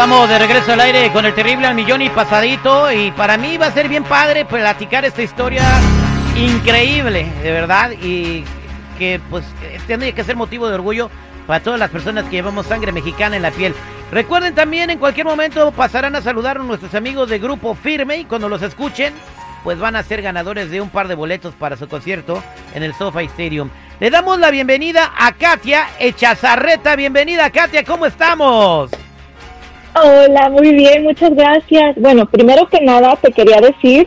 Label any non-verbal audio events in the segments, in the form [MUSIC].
estamos de regreso al aire con el terrible al y pasadito. Y para mí va a ser bien padre platicar esta historia increíble, de verdad. Y que pues tiene que ser motivo de orgullo para todas las personas que llevamos sangre mexicana en la piel. Recuerden también, en cualquier momento pasarán a saludar a nuestros amigos de Grupo Firme y cuando los escuchen, pues van a ser ganadores de un par de boletos para su concierto en el SoFi Stadium. Le damos la bienvenida a Katia Echazarreta. Bienvenida, Katia, ¿cómo estamos? Hola, muy bien, muchas gracias. Bueno, primero que nada te quería decir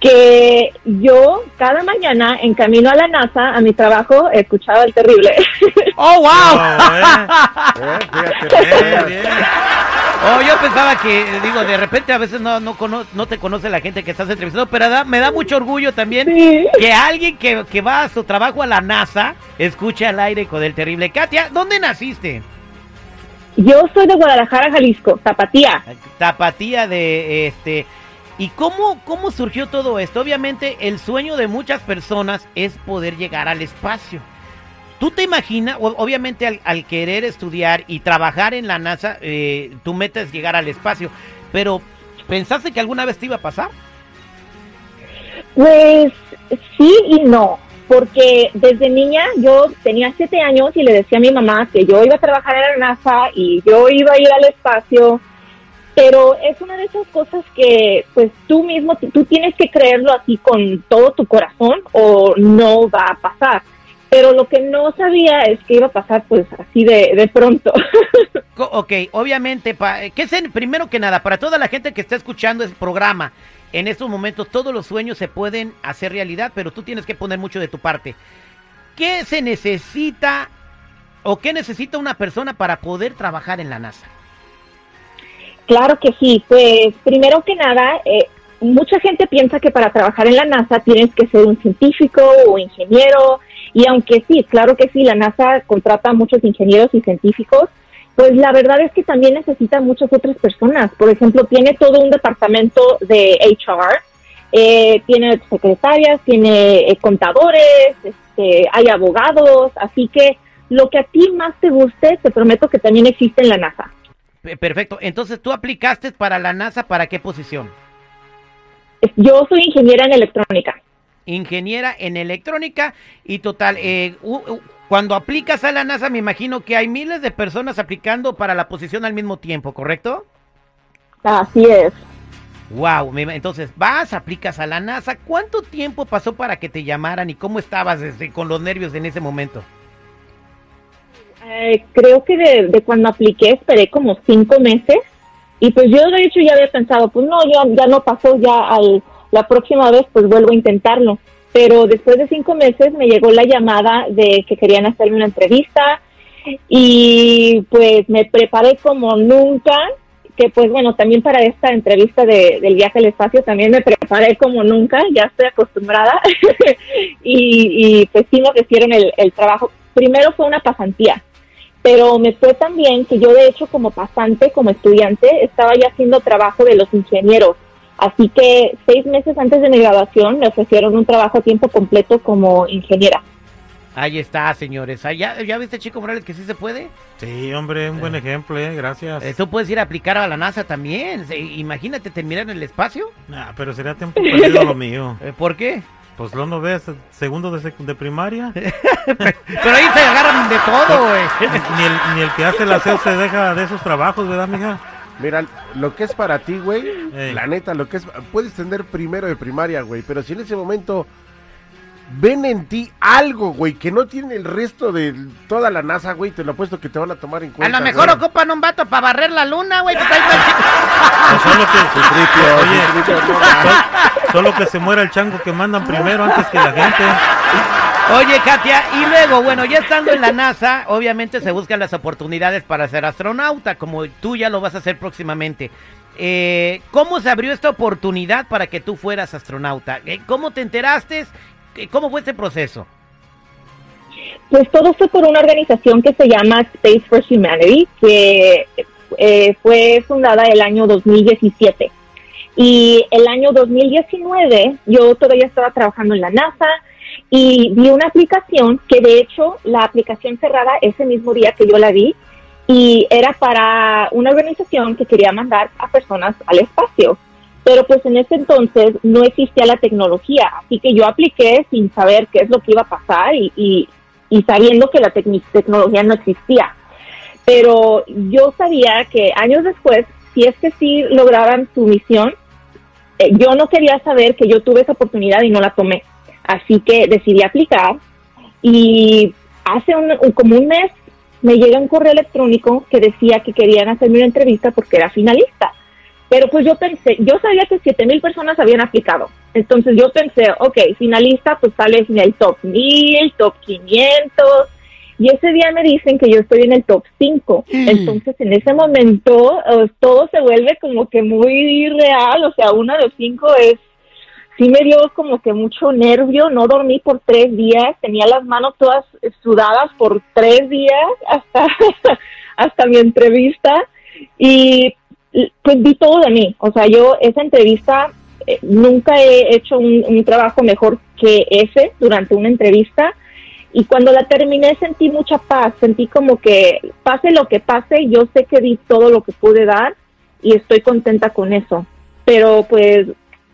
que yo cada mañana en camino a la NASA, a mi trabajo, he escuchado el terrible. [LAUGHS] ¡Oh, wow! [LAUGHS] Oh, yo pensaba que, digo, de repente a veces no, no, no te conoce la gente que estás entrevistando, pero me da mucho orgullo también que alguien que, que va a su trabajo a la NASA escuche al aire con el terrible. Katia, ¿dónde naciste? Yo soy de Guadalajara, Jalisco, Tapatía. Tapatía de este. ¿Y cómo, cómo surgió todo esto? Obviamente el sueño de muchas personas es poder llegar al espacio. ¿Tú te imaginas, obviamente al, querer estudiar y trabajar en la NASA, eh, tu meta es llegar al espacio, pero ¿pensaste que alguna vez te iba a pasar? Pues sí y no porque desde niña yo tenía siete años y le decía a mi mamá que yo iba a trabajar en la NASA y yo iba a ir al espacio, pero es una de esas cosas que pues tú mismo, tú tienes que creerlo así con todo tu corazón o no va a pasar. Pero lo que no sabía es que iba a pasar pues así de, de pronto. [LAUGHS] ok, obviamente, pa, ¿qué es el, primero que nada, para toda la gente que está escuchando el programa, en estos momentos todos los sueños se pueden hacer realidad, pero tú tienes que poner mucho de tu parte. ¿Qué se necesita o qué necesita una persona para poder trabajar en la NASA? Claro que sí, pues primero que nada, eh, mucha gente piensa que para trabajar en la NASA tienes que ser un científico o ingeniero, y aunque sí, claro que sí, la NASA contrata a muchos ingenieros y científicos, pues la verdad es que también necesita muchas otras personas. Por ejemplo, tiene todo un departamento de HR, eh, tiene secretarias, tiene eh, contadores, este, hay abogados, así que lo que a ti más te guste, te prometo que también existe en la NASA. Perfecto. Entonces, ¿tú aplicaste para la NASA para qué posición? Yo soy ingeniera en electrónica. Ingeniera en electrónica y total, eh, cuando aplicas a la NASA, me imagino que hay miles de personas aplicando para la posición al mismo tiempo, ¿correcto? Así es. Wow, entonces vas, aplicas a la NASA. ¿Cuánto tiempo pasó para que te llamaran y cómo estabas desde, con los nervios en ese momento? Eh, creo que de, cuando apliqué esperé como cinco meses y pues yo de hecho ya había pensado, pues no, ya, ya no pasó, ya al, la próxima vez pues vuelvo a intentarlo. Pero después de cinco meses me llegó la llamada de que querían hacerme una entrevista y pues me preparé como nunca, que pues bueno, también para esta entrevista de, del viaje al espacio también me preparé como nunca, ya estoy acostumbrada. [LAUGHS] Y, y, pues sí me ofrecieron el, el trabajo. Primero fue una pasantía, pero me fue también que yo de hecho como pasante, como estudiante, estaba ya haciendo trabajo de los ingenieros Así que seis meses antes de mi graduación me ofrecieron un trabajo a tiempo completo como ingeniera. Ahí está, señores. ¿Ya, ¿Ya viste, Chico Morales, que sí se puede? Sí, hombre, un buen eh. ejemplo, eh, gracias. Eh, tú puedes ir a aplicar a la NASA también. imagínate terminar en el espacio. Nah, pero sería tiempo perdido lo mío. [LAUGHS] ¿Por qué? Pues lo no ves, segundo de, de primaria. [LAUGHS] pero ahí se agarran de todo, güey. Ni el, ni el que hace la aseo se deja de esos trabajos, ¿verdad, mija? Mira, lo que es para ti, güey, la neta, lo que es, puedes tener primero de primaria, güey, pero si en ese momento ven en ti algo, güey, que no tiene el resto de toda la NASA, güey, te lo apuesto que te van a tomar en cuenta. A lo mejor ocupan un vato para barrer la luna, güey. Pues solo que, solo que se muera el chango que mandan primero antes que la gente. Oye, Katia, y luego, bueno, ya estando en la NASA, obviamente se buscan las oportunidades para ser astronauta, como tú ya lo vas a hacer próximamente. Eh, ¿Cómo se abrió esta oportunidad para que tú fueras astronauta? Eh, ¿Cómo te enteraste? Eh, ¿Cómo fue este proceso? Pues todo fue por una organización que se llama Space for Humanity, que fue fundada el año 2017. Y el año 2019 yo todavía estaba trabajando en la NASA, y vi una aplicación que de hecho la aplicación cerrada ese mismo día que yo la vi y era para una organización que quería mandar a personas al espacio. Pero pues en ese entonces no existía la tecnología, así que yo apliqué sin saber qué es lo que iba a pasar y, y, sabiendo que la tecnología no existía. Pero yo sabía que años después, si es que sí lograban su misión, eh, yo no quería saber que yo tuve esa oportunidad y no la tomé. Así que decidí aplicar y hace un, como un mes me llega un correo electrónico que decía que querían hacerme una entrevista porque era finalista. Pero pues yo pensé, yo sabía que 7 mil personas habían aplicado. Entonces yo pensé, ok, finalista, pues sales en el top 1000, top 500. Y ese día me dicen que yo estoy en el top 5. Mm. Entonces en ese momento todo se vuelve como que muy real. O sea, una de cinco es sí me dio como que mucho nervio, no dormí por tres días, tenía las manos todas sudadas por tres días hasta, [LAUGHS] hasta mi entrevista y pues vi todo de mí, o sea, yo esa entrevista eh, nunca he hecho un, un, trabajo mejor que ese durante una entrevista y cuando la terminé sentí mucha paz, sentí como que pase lo que pase, yo sé que di todo lo que pude dar y estoy contenta con eso, pero pues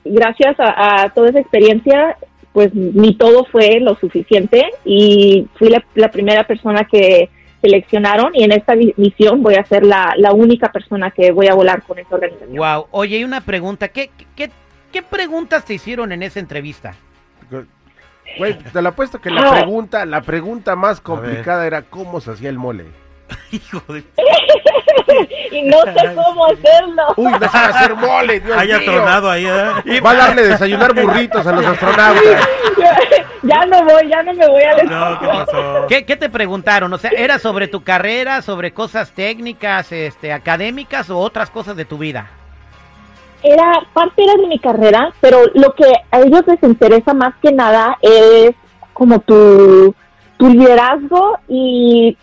gracias a, toda esa experiencia, pues ni todo fue lo suficiente y fui la, primera persona que seleccionaron y en esta misión voy a ser la, única persona que voy a volar con esa organización. Wow, oye, y una pregunta, ¿qué, qué, qué preguntas te hicieron en esa entrevista? Güey, te lo apuesto que la ah. pregunta, la pregunta más complicada era cómo se hacía el mole. [LAUGHS] Hijo de... [LAUGHS] [LAUGHS] y no sé cómo hacerlo. Uy, no sabe hacer mole, Dios Haya tronado ahí, ¿eh? Va a darle desayunar burritos a los astronautas. [LAUGHS] ya no voy, ya no me voy a no, ¿qué, pasó? ¿Qué, ¿Qué, te preguntaron? O sea, ¿era sobre tu carrera, sobre cosas técnicas, este, académicas o otras cosas de tu vida? Era, parte era de mi carrera, pero lo que a ellos les interesa más que nada es como tu, tu liderazgo y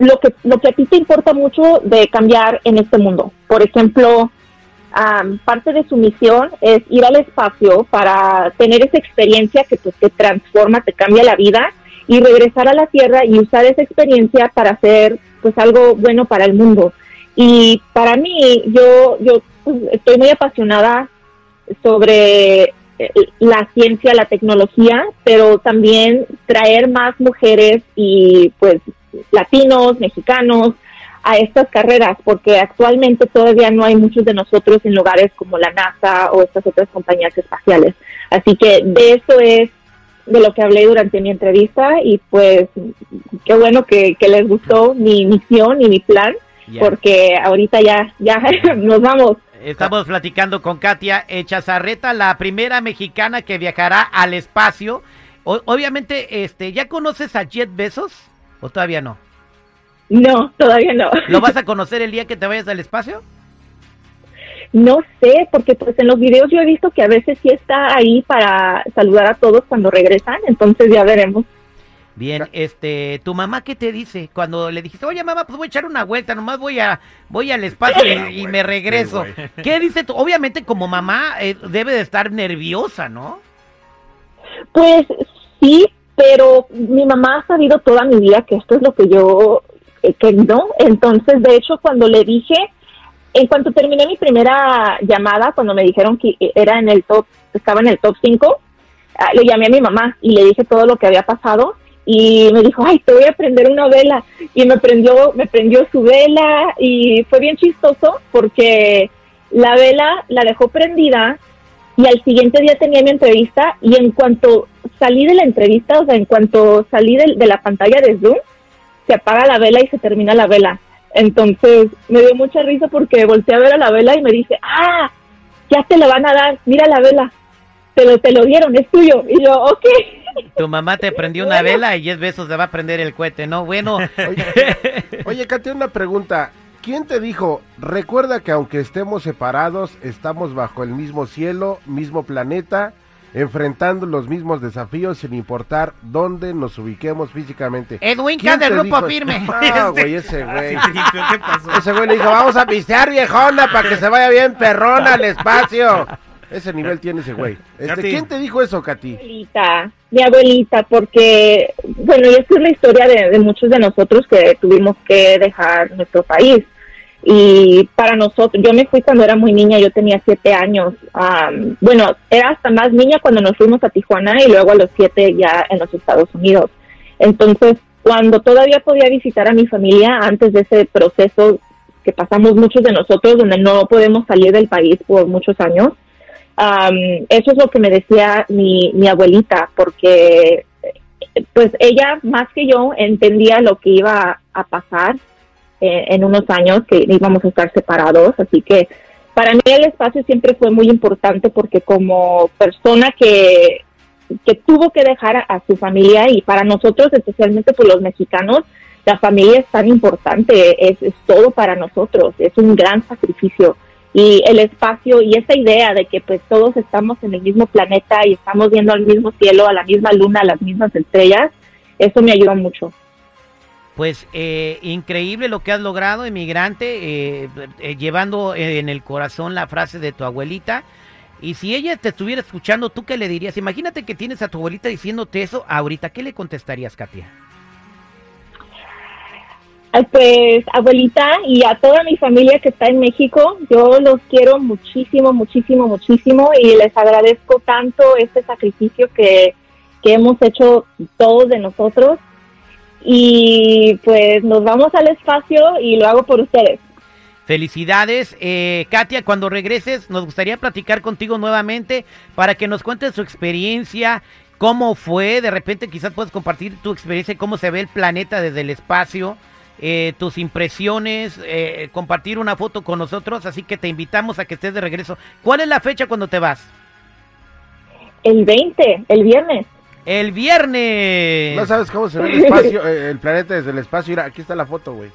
lo que, lo que a ti te importa mucho de cambiar en este mundo. Por ejemplo, parte de su misión es ir al espacio para tener esa experiencia que pues, te transforma, te cambia la vida y regresar a la Tierra y usar esa experiencia para hacer pues algo bueno para el mundo. Y para mí, yo, yo pues, estoy muy apasionada sobre eh, la ciencia, la tecnología, pero también traer más mujeres y pues latinos, mexicanos, a estas carreras, porque actualmente todavía no hay muchos de nosotros en lugares como la NASA o estas otras compañías espaciales. Así que de eso es de lo que hablé durante mi entrevista y pues qué bueno que, les gustó mi misión y mi plan, porque ahorita ya, ya [LAUGHS] nos vamos. Estamos platicando con Katia Echazarreta, la primera mexicana que viajará al espacio. obviamente, este, ¿ya conoces a Jet Bezos? ¿O todavía no? No, todavía no. ¿Lo vas [LAUGHS] a conocer el día que te vayas al espacio? No sé, porque pues en los videos yo he visto que a veces sí está ahí para saludar a todos cuando regresan, entonces ya veremos. Bien, este, ¿tu mamá qué te dice? Cuando le dijiste, oye mamá, pues voy a echar una vuelta, nomás voy a, voy al espacio y, me regreso. ¿Qué dice tú? Obviamente como mamá eh, debe de estar nerviosa, ¿no? Pues sí, pero mi mamá ha sabido toda mi vida que esto es lo que yo he querido. Entonces, de hecho, cuando le dije, en cuanto terminé mi primera llamada, cuando me dijeron que era en el top, estaba en el top 5, ah, le llamé a mi mamá y le dije todo lo que había pasado y me dijo, ay, te voy a prender una vela. Y me prendió, me prendió su vela y fue bien chistoso porque la vela la dejó prendida y al siguiente día tenía mi entrevista y en cuanto salí de la entrevista, o sea, en cuanto salí de, la pantalla de Zoom, se apaga la vela y se termina la vela. Entonces me dio mucha risa porque volteé a ver a la vela y me dice, ah, ya te la van a dar, mira la vela, te lo, te lo dieron, es tuyo. Y yo, ok. Tu mamá te prendió una vela y 10 besos te va a prender el cohete, ¿no? Bueno. Oye, oye Katy, una pregunta. ¿Quién te dijo, recuerda que aunque estemos separados, estamos bajo el mismo cielo, mismo planeta, enfrentando los mismos desafíos sin importar dónde nos ubiquemos físicamente? Edwin K del grupo firme. [LAUGHS] Ah, güey, ese [LAUGHS] güey. ¿Qué pasó? Ese güey le dijo, vamos a pistear viejona para que se vaya bien perrona al espacio. [LAUGHS] Ese nivel tiene ese güey. Este, ¿Quién te dijo eso, Katy? Mi abuelita, mi abuelita, porque, bueno, y esta es la historia de, muchos de nosotros que tuvimos que dejar nuestro país. Y para nosotros, yo me fui cuando era muy niña, yo tenía siete años. bueno, era hasta más niña cuando nos fuimos a Tijuana y luego a los siete ya en los Estados Unidos. Entonces, cuando todavía podía visitar a mi familia antes de ese proceso que pasamos muchos de nosotros, donde no podemos salir del país por muchos años, eso es lo que me decía mi, abuelita, porque pues ella más que yo entendía lo que iba a pasar eh, en unos años, que íbamos a estar separados, así que para mí el espacio siempre fue muy importante porque como persona que, que tuvo que dejar a, su familia y para nosotros, especialmente por los mexicanos, la familia es tan importante, es, es todo para nosotros, es un gran sacrificio y el espacio y esa idea de que pues todos estamos en el mismo planeta y estamos viendo al mismo cielo, a la misma luna, a las mismas estrellas, eso me ayuda mucho. Pues eh, increíble lo que has logrado, emigrante, eh, eh, llevando en el corazón la frase de tu abuelita. Y si ella te estuviera escuchando, ¿tú qué le dirías? Imagínate que tienes a tu abuelita diciéndote eso ahorita. ¿Qué le contestarías, Katia? Pues abuelita y a toda mi familia que está en México, yo los quiero muchísimo, muchísimo, muchísimo y les agradezco tanto este sacrificio que, hemos hecho todos de nosotros. Y pues nos vamos al espacio y lo hago por ustedes. Felicidades. Eh, Katia, cuando regreses nos gustaría platicar contigo nuevamente para que nos cuentes su experiencia, cómo fue, de repente quizás puedes compartir tu experiencia, cómo se ve el planeta desde el espacio. Eh, tus impresiones, eh, compartir una foto con nosotros, así que te invitamos a que estés de regreso. ¿Cuál es la fecha cuando te vas? El 20, el viernes. El viernes. No sabes cómo se ve el espacio, eh, el planeta desde el espacio. Mira, aquí está la foto, güey.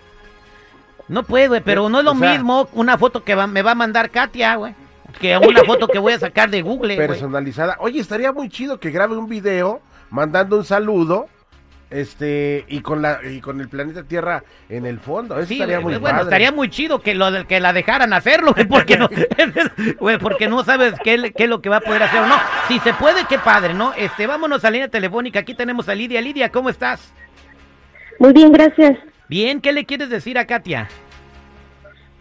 No puede, güey, pero no es lo mismo una foto que me va a mandar Katia, güey, que una foto que voy a sacar de Google. Personalizada. Oye, estaría muy chido que grabe un video mandando un saludo este y con la y con el planeta Tierra en el fondo. Eso estaría muy bueno estaría muy chido que lo que la dejaran hacerlo porque no [LAUGHS] porque no sabes qué, qué, es lo que va a poder hacer o no. Si se puede qué padre no este vámonos a la línea telefónica. Aquí tenemos a Lidia. Lidia cómo estás muy bien gracias. Bien qué le quieres decir a Katia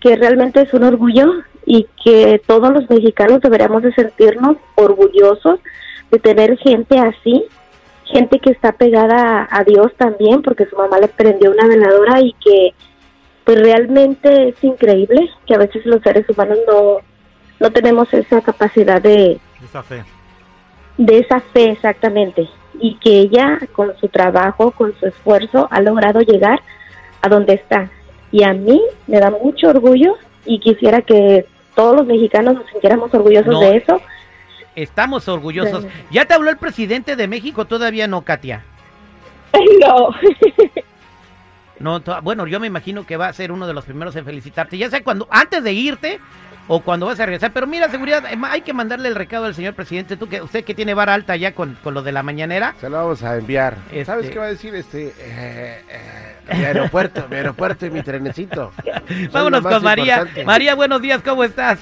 que realmente es un orgullo y que todos los mexicanos deberíamos de sentirnos orgullosos de tener gente así gente que está pegada a Dios también, porque su mamá le prendió una veladora y que pues realmente es increíble que a veces los seres humanos no, no tenemos esa capacidad de... Esa fe. De esa fe, exactamente. Y que ella, con su trabajo, con su esfuerzo, ha logrado llegar a donde está. Y a mí me da mucho orgullo y quisiera que todos los mexicanos nos sintiéramos orgullosos de eso Estamos orgullosos. ¿Ya te habló el presidente de México? Todavía no, Katia. [LAUGHS] No. no, bueno, yo me imagino que va a ser uno de los primeros en felicitarte. Ya sea cuando, antes de irte o cuando vas a regresar. Pero mira, seguridad, eh, hay que mandarle el recado al señor presidente. Tú que usted que tiene vara alta ya con, con lo de la mañanera. Se lo vamos a enviar. ¿Sabes este qué va a decir este? Eh, eh, mi aeropuerto, mi aeropuerto y mi trenecito. [LAUGHS] Vámonos con María. María, buenos días, ¿cómo estás?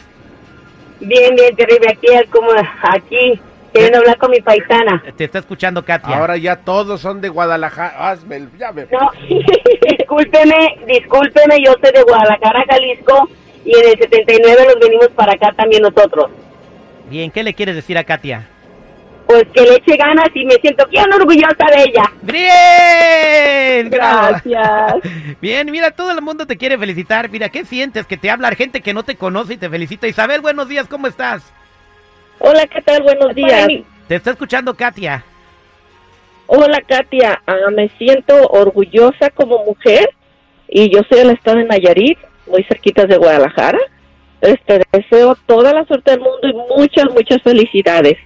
Bien, bien, terrible. Aquí, como aquí, queriendo hablar con mi paisana. Te está escuchando, Katia. Ahora ya todos son de Guadalajara. Hazme, ya No, [LAUGHS] discúlpeme, discúlpeme, yo soy de Guadalajara, Jalisco, y en el 79 los venimos para acá también nosotros. Bien, ¿qué le quieres decir a Katia? Pues que le eche ganas y me siento bien orgullosa de ella. Bien, gracias. [LAUGHS] Bien, mira, todo el mundo te quiere felicitar. Mira, ¿qué sientes? Que te habla gente que no te conoce y te felicita. Isabel, buenos días, ¿cómo estás? Hola, ¿qué tal? Buenos días. Te está escuchando Katia. Hola, Katia. Ah, me siento orgullosa como mujer y yo soy del estado de Nayarit, muy cerquita de Guadalajara. Este, deseo toda la suerte del mundo y muchas, muchas felicidades.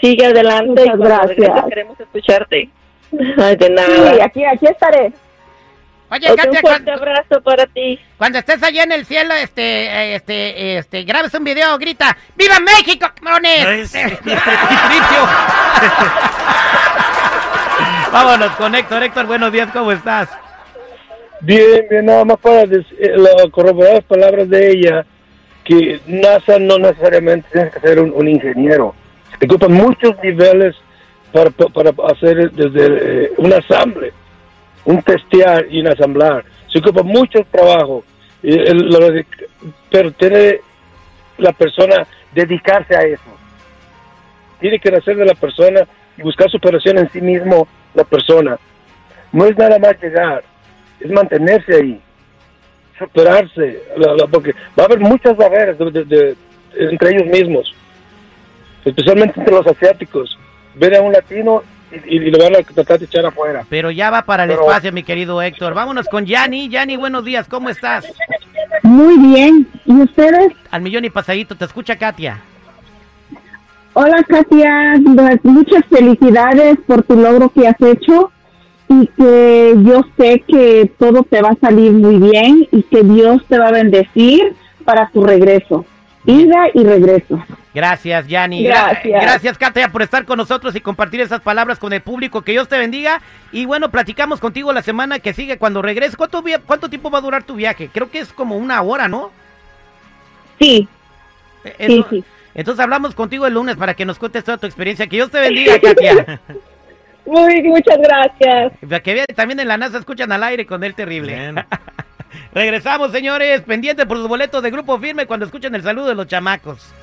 Sigue adelante y gracias. queremos escucharte. de nada. Sí, aquí, aquí estaré. Oye, Katia, un fuerte abrazo para ti. Cuando estés allá en el cielo, este, este, este, grabes un video, grita, ¡Viva México, cabrones! [LAUGHS] Vámonos con Héctor. Héctor, buenos días, ¿cómo estás? Bien, bien, nada más para eh, corroborar las palabras de ella. que NASA no necesariamente tiene que ser un, ingeniero. Se ocupan muchos niveles para, para hacer desde eh, un asamble, un testear y un asamblar. Se ocupa mucho trabajo. pero tiene la persona dedicarse a eso. Tiene que nacer de la persona y buscar superación en sí mismo la persona. No es nada más llegar, es mantenerse ahí, superarse, porque va a haber muchas barreras entre ellos mismos, especialmente entre los asiáticos. Ven a un latino y, lo van a tratar de echar afuera. Pero ya va para el espacio, mi querido Héctor. Vámonos con Yanni. Yanni, buenos días, ¿cómo estás? Muy bien. ¿Y ustedes? Al millón y pasadito, te escucha Katia. Hola Katia, muchas felicidades por tu logro que has hecho y que yo sé que todo te va a salir muy bien y que Dios te va a bendecir para tu regreso. Ida y regreso. Gracias, Yanni. Gracias. Gracias, Katia, por estar con nosotros y compartir esas palabras con el público. Que Dios te bendiga. Y bueno, platicamos contigo la semana que sigue cuando regreses. ¿Cuánto, ¿Cuánto tiempo va a durar tu viaje? Creo que es como una hora, ¿no? Sí. Eh, sí, sí. Entonces hablamos contigo el lunes para que nos cuentes toda tu experiencia. Que Dios te bendiga, [LAUGHS] Katia. Muy, muchas gracias. Que también en la NASA escuchan al aire con él terrible. [LAUGHS] Regresamos, señores. Pendiente por los boletos de Grupo Firme cuando escuchen el saludo de los chamacos.